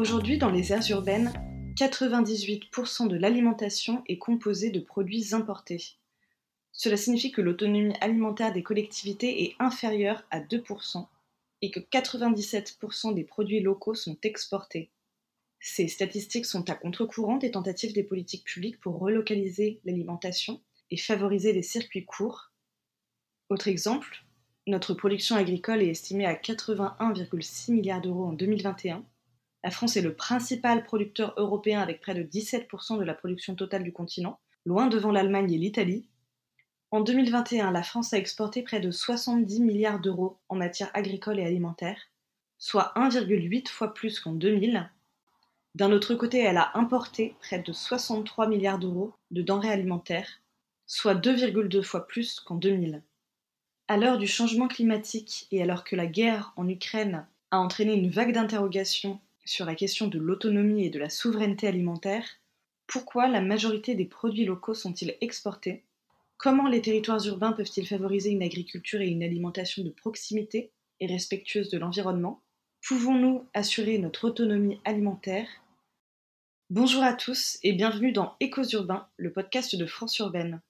Aujourd'hui, dans les aires urbaines, 98% de l'alimentation est composée de produits importés. Cela signifie que l'autonomie alimentaire des collectivités est inférieure à 2% et que 97% des produits locaux sont exportés. Ces statistiques sont à contre-courant des tentatives des politiques publiques pour relocaliser l'alimentation et favoriser les circuits courts. Autre exemple, notre production agricole est estimée à 81,6 milliards d'euros en 2021. La France est le principal producteur européen avec près de 17% de la production totale du continent, loin devant l'Allemagne et l'Italie. En 2021, la France a exporté près de 70 milliards d'euros en matière agricole et alimentaire, soit 1,8 fois plus qu'en 2000. D'un autre côté, elle a importé près de 63 milliards d'euros de denrées alimentaires, soit 2,2 fois plus qu'en 2000. À l'heure du changement climatique et alors que la guerre en Ukraine a entraîné une vague d'interrogations sur la question de l'autonomie et de la souveraineté alimentaire, pourquoi la majorité des produits locaux sont-ils exportés? Comment les territoires urbains peuvent-ils favoriser une agriculture et une alimentation de proximité et respectueuse de l'environnement? Pouvons-nous assurer notre autonomie alimentaire? Bonjour à tous et bienvenue dans Échos urbains, le podcast de France urbaine.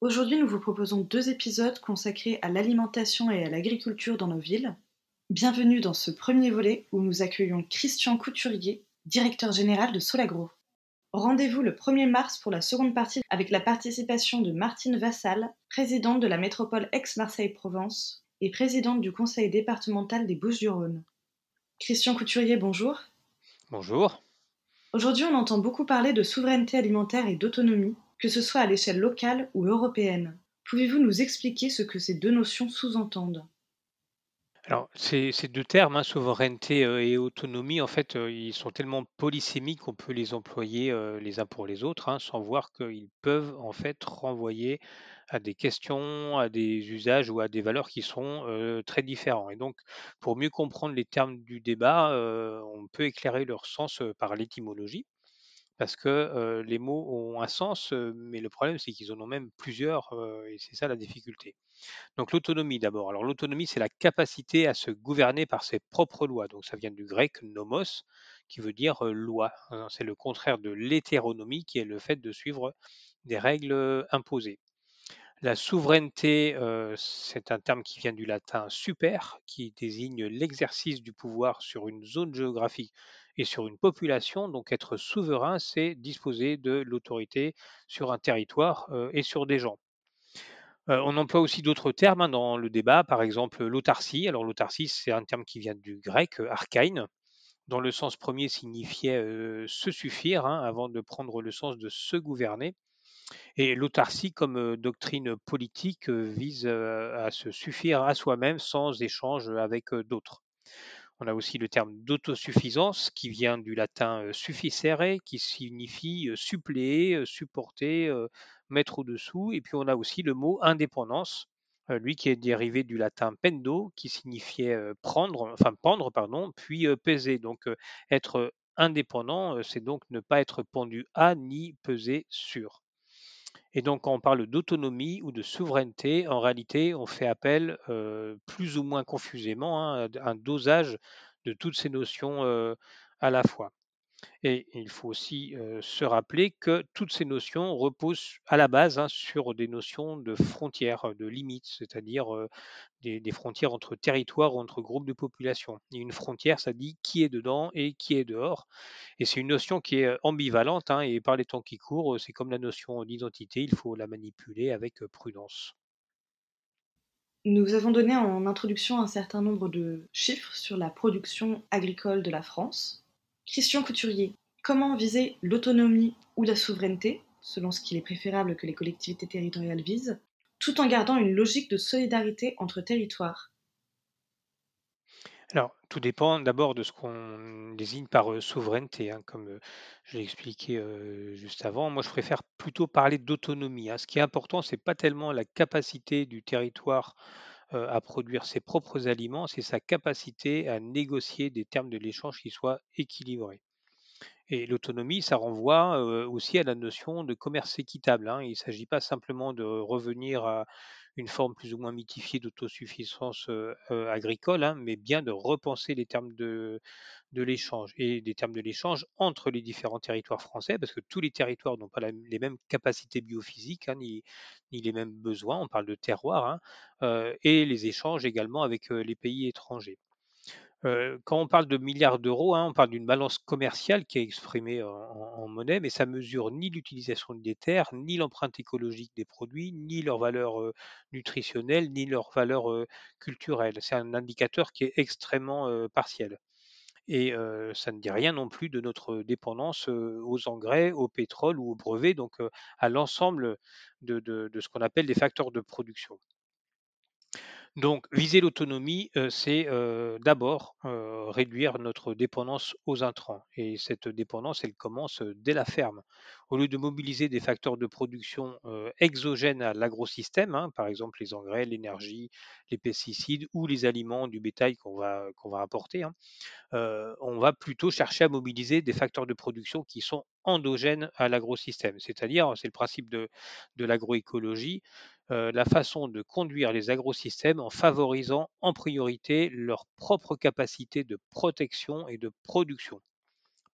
Aujourd'hui, nous vous proposons deux épisodes consacrés à l'alimentation et à l'agriculture dans nos villes. Bienvenue dans ce premier volet où nous accueillons Christian Couturier, directeur général de Solagro. Rendez-vous le 1er mars pour la seconde partie avec la participation de Martine Vassal, présidente de la métropole Aix-Marseille-Provence et présidente du conseil départemental des Bouches-du-Rhône. Christian Couturier, bonjour. Bonjour. Aujourd'hui, on entend beaucoup parler de souveraineté alimentaire et d'autonomie, que ce soit à l'échelle locale ou européenne. Pouvez-vous nous expliquer ce que ces deux notions sous-entendent? Alors, ces, deux termes, hein, souveraineté euh, et autonomie, en fait, euh, ils sont tellement polysémiques qu'on peut les employer euh, les uns pour les autres, hein, sans voir qu'ils peuvent en fait renvoyer à des questions, à des usages ou à des valeurs qui sont très différents. Et donc, pour mieux comprendre les termes du débat, on peut éclairer leur sens par l'étymologie parce que les mots ont un sens, mais le problème c'est qu'ils en ont même plusieurs, et c'est ça la difficulté. Donc l'autonomie d'abord. Alors l'autonomie, c'est la capacité à se gouverner par ses propres lois. Donc ça vient du grec nomos, qui veut dire loi. Hein. C'est le contraire de l'hétéronomie, qui est le fait de suivre des règles imposées. La souveraineté, c'est un terme qui vient du latin super, qui désigne l'exercice du pouvoir sur une zone géographique et sur une population. Donc être souverain, c'est disposer de l'autorité sur un territoire et sur des gens. on emploie aussi d'autres termes hein, dans le débat, par exemple l'autarcie. Alors l'autarcie, c'est un terme qui vient du grec archaïne, dont le sens premier signifiait se suffire, hein, avant de prendre le sens de se gouverner. Et l'autarcie comme doctrine politique vise à se suffire à soi-même sans échange avec d'autres. On a aussi le terme d'autosuffisance qui vient du latin sufficere, qui signifie suppléer, supporter, mettre au-dessous. Et puis on a aussi le mot indépendance, lui qui est dérivé du latin pendo, qui signifiait prendre, enfin pendre, pardon, puis peser. Donc être indépendant, c'est donc ne pas être pendu à ni peser sur. Et donc, quand on parle d'autonomie ou de souveraineté, en réalité, on fait appel plus ou moins confusément hein, à un dosage de toutes ces notions à la fois. Et il faut aussi se rappeler que toutes ces notions reposent à la base hein, sur des notions de frontières, de limites, c'est-à-dire des, frontières entre territoires ou entre groupes de population. Et une frontière, ça dit qui est dedans et qui est dehors. Et c'est une notion qui est ambivalente, hein, et par les temps qui courent, c'est comme la notion d'identité, il faut la manipuler avec prudence. Nous avons donné en introduction un certain nombre de chiffres sur la production agricole de la France. Christian Couturier, comment viser l'autonomie ou la souveraineté, selon ce qu'il est préférable que les collectivités territoriales visent, tout en gardant une logique de solidarité entre territoires? Alors, tout dépend d'abord de ce qu'on désigne par souveraineté, hein, comme je l'ai expliqué juste avant. Moi, je préfère plutôt parler d'autonomie. Hein. Ce qui est important, c'est pas tellement la capacité du territoire à produire ses propres aliments, c'est sa capacité à négocier des termes de l'échange qui soient équilibrés. Et l'autonomie, ça renvoie euh, aussi à la notion de commerce équitable. hein. Il ne s'agit pas simplement de revenir à une forme plus ou moins mythifiée d'autosuffisance euh, euh, agricole, hein, mais bien de repenser les termes de, l'échange et des termes de l'échange entre les différents territoires français, parce que tous les territoires n'ont pas les mêmes capacités biophysiques, hein, ni, les mêmes besoins, on parle de terroir, hein, euh, et les échanges également avec les pays étrangers. Euh, quand on parle de milliards d'euros, hein, on parle d'une balance commerciale qui est exprimée en, monnaie, mais ça mesure ni l'utilisation des terres, ni l'empreinte écologique des produits, ni leur valeur euh, nutritionnelle, ni leur valeur euh, culturelle. C'est un indicateur qui est extrêmement partiel. Et ça ne dit rien non plus de notre dépendance aux engrais, au pétrole ou au brevet, donc à l'ensemble de ce qu'on appelle des facteurs de production. Donc, viser l'autonomie, euh, c'est euh, d'abord euh, réduire notre dépendance aux intrants. Et cette dépendance, elle commence dès la ferme. Au lieu de mobiliser des facteurs de production exogènes à l'agrosystème, hein, par exemple les engrais, l'énergie, les pesticides ou les aliments du bétail qu'on va, qu'on va apporter, hein, on va plutôt chercher à mobiliser des facteurs de production qui sont endogènes à l'agrosystème. C'est-à-dire, c'est le principe de, de l'agroécologie, la façon de conduire les agrosystèmes en favorisant en priorité leur propre capacité de protection et de production.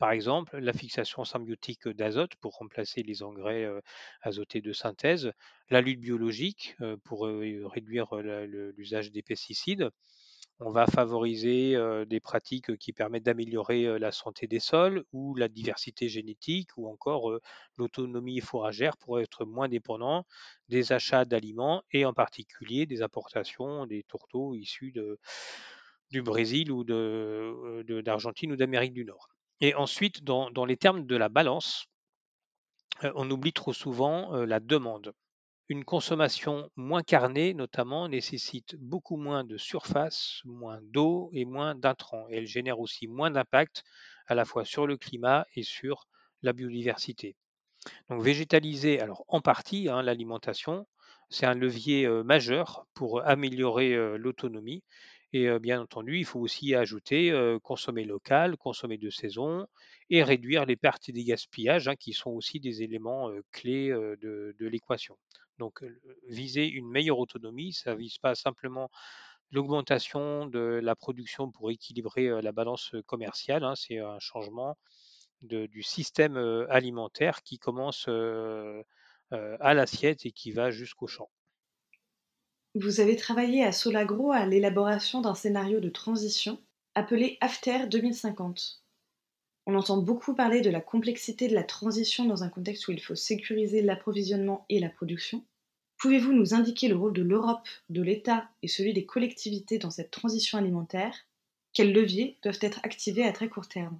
Par exemple, la fixation symbiotique d'azote pour remplacer les engrais euh, azotés de synthèse, la lutte biologique euh, pour euh, réduire euh, l'usage des pesticides, on va favoriser des pratiques qui permettent d'améliorer la santé des sols ou la diversité génétique ou encore l'autonomie fourragère pour être moins dépendant des achats d'aliments et en particulier des importations des tourteaux issus du Brésil ou d'Argentine ou d'Amérique du Nord. Et ensuite, dans, les termes de la balance, on oublie trop souvent la demande. Une consommation moins carnée, notamment, nécessite beaucoup moins de surface, moins d'eau et moins d'intrants. Elle génère aussi moins d'impact à la fois sur le climat et sur la biodiversité. Donc végétaliser, alors en partie, hein, l'alimentation, c'est un levier euh, majeur pour améliorer euh, l'autonomie. Et euh, bien entendu, il faut aussi ajouter consommer local, consommer de saison et réduire les pertes et des gaspillages, hein, qui sont aussi des éléments clés de l'équation. Donc viser une meilleure autonomie, ça ne vise pas simplement l'augmentation de la production pour équilibrer la balance commerciale, hein, c'est un changement du système alimentaire qui commence à l'assiette et qui va jusqu'au champ. Vous avez travaillé à Solagro à l'élaboration d'un scénario de transition appelé After 2050. On entend beaucoup parler de la complexité de la transition dans un contexte où il faut sécuriser l'approvisionnement et la production. Pouvez-vous nous indiquer le rôle de l'Europe, de l'État et celui des collectivités dans cette transition alimentaire? Quels leviers doivent être activés à très court terme?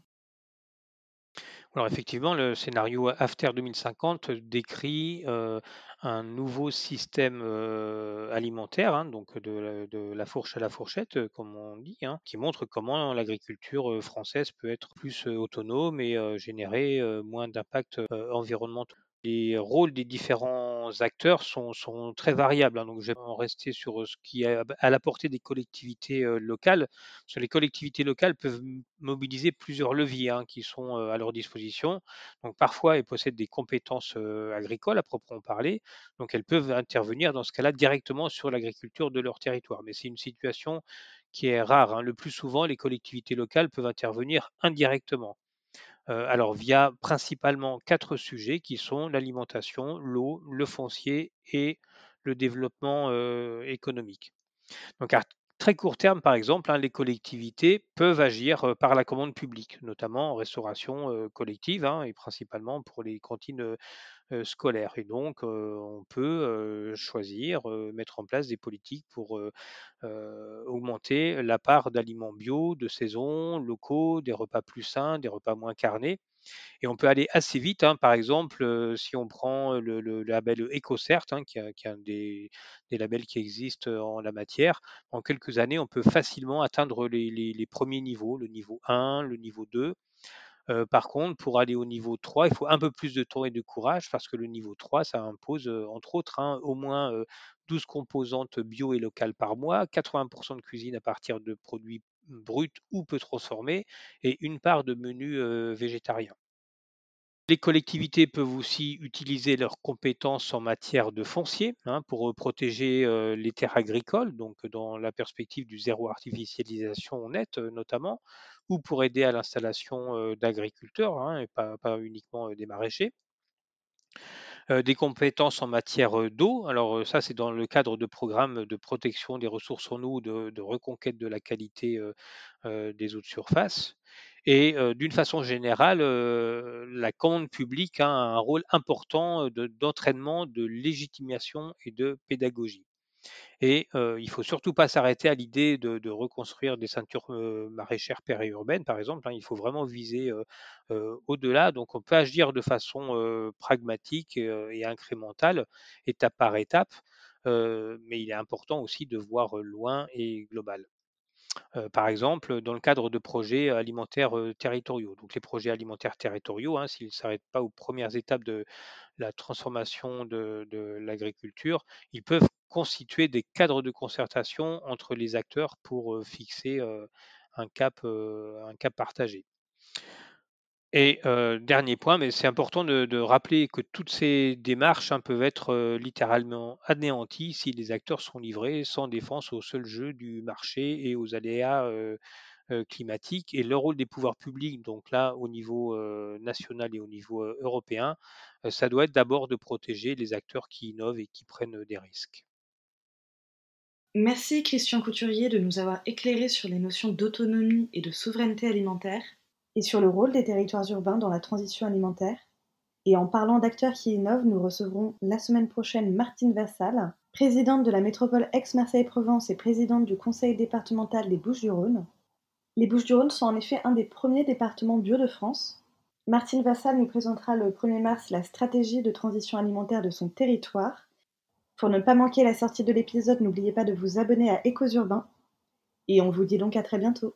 Alors effectivement, le scénario After 2050 décrit euh, un nouveau système euh, alimentaire, hein, donc de, la- fourche à la fourchette, euh, comme on dit, hein, qui montre comment l'agriculture française peut être plus autonome et générer moins d'impact environnementaux. Les rôles des différents acteurs sont, très variables. hein, donc, je vais en rester sur euh, ce qui est à la portée des collectivités euh, locales. Les collectivités locales peuvent mobiliser plusieurs leviers hein, qui sont euh, à leur disposition. Donc, parfois, elles possèdent des compétences agricoles à proprement parler. Donc, elles peuvent intervenir dans ce cas-là directement sur l'agriculture de leur territoire. Mais c'est une situation qui est rare. hein. Le plus souvent, les collectivités locales peuvent intervenir indirectement. Euh, alors, via principalement quatre sujets qui sont l'alimentation, l'eau, le foncier et le développement euh, économique. Très court terme, par exemple, hein, les collectivités peuvent agir par la commande publique, notamment en restauration collective hein, et principalement pour les cantines scolaires. Et donc, on peut choisir, mettre en place des politiques pour augmenter la part d'aliments bio, de saison, locaux, des repas plus sains, des repas moins carnés. Et on peut aller assez vite, hein. Par exemple, heu, si on prend le le label EcoCert, hein, qui est un des labels qui existent, en la matière. En quelques années, on peut facilement atteindre les 1 niveaux, le niveau 1, le niveau 2. Heu, par contre, pour aller au niveau 3, il faut un peu plus de temps et de courage parce que le niveau 3, ça impose, entre autres, hein, au moins, heu, 12 composantes bio et locales par mois, 80% de cuisine à partir de produits bruts ou peu transformés et une part de menus, végétariens. Les collectivités peuvent aussi utiliser leurs compétences en matière de foncier hein, pour protéger les terres agricoles, donc dans la perspective du zéro artificialisation nette euh, notamment, ou pour aider à l'installation d'agriculteurs hein, et pas uniquement des maraîchers. Des compétences en matière d'eau. Alors ça, c'est dans le cadre de programmes de protection des ressources en eau, de, de reconquête de la qualité des eaux de surface. Et d'une façon générale, la commande publique a un rôle important d'entraînement, de, légitimation et de pédagogie. Et il il faut surtout pas s'arrêter à l'idée de, reconstruire des ceintures maraîchères périurbaines, par exemple. Hein. il faut vraiment viser au-delà. Donc, on peut agir de façon pragmatique et incrémentale, étape par étape. mais il est important aussi de voir loin et global par exemple, dans le cadre de projets alimentaires territoriaux. Donc les projets alimentaires territoriaux, hein, s'ils ne s'arrêtent pas aux premières étapes de la transformation de, l'agriculture, ils peuvent constituer des cadres de concertation entre les acteurs pour fixer un, cap, un cap partagé. Et dernier point, mais c'est important de, rappeler que toutes ces démarches hein, peuvent être littéralement anéanties si les acteurs sont livrés sans défense au seul jeu du marché et aux aléas climatiques. Et le rôle des pouvoirs publics, donc là au niveau national et au niveau européen, ça doit être d'abord de protéger les acteurs qui innovent et qui prennent des risques. Merci Christian Couturier de nous avoir éclairé sur les notions d'autonomie et de souveraineté alimentaire et sur le rôle des territoires urbains dans la transition alimentaire. Et en parlant d'acteurs qui innovent, nous recevrons la semaine prochaine Martine Vassal, présidente de la métropole Aix-Marseille-Provence et présidente du conseil départemental des Bouches-du-Rhône. Les Bouches-du-Rhône sont en effet un des premiers départements bio de France. Martine Vassal nous présentera le 1er mars la stratégie de transition alimentaire de son territoire. Pour ne pas manquer la sortie de l'épisode, n'oubliez pas de vous abonner à Échos Urbains. Et on vous dit donc à très bientôt.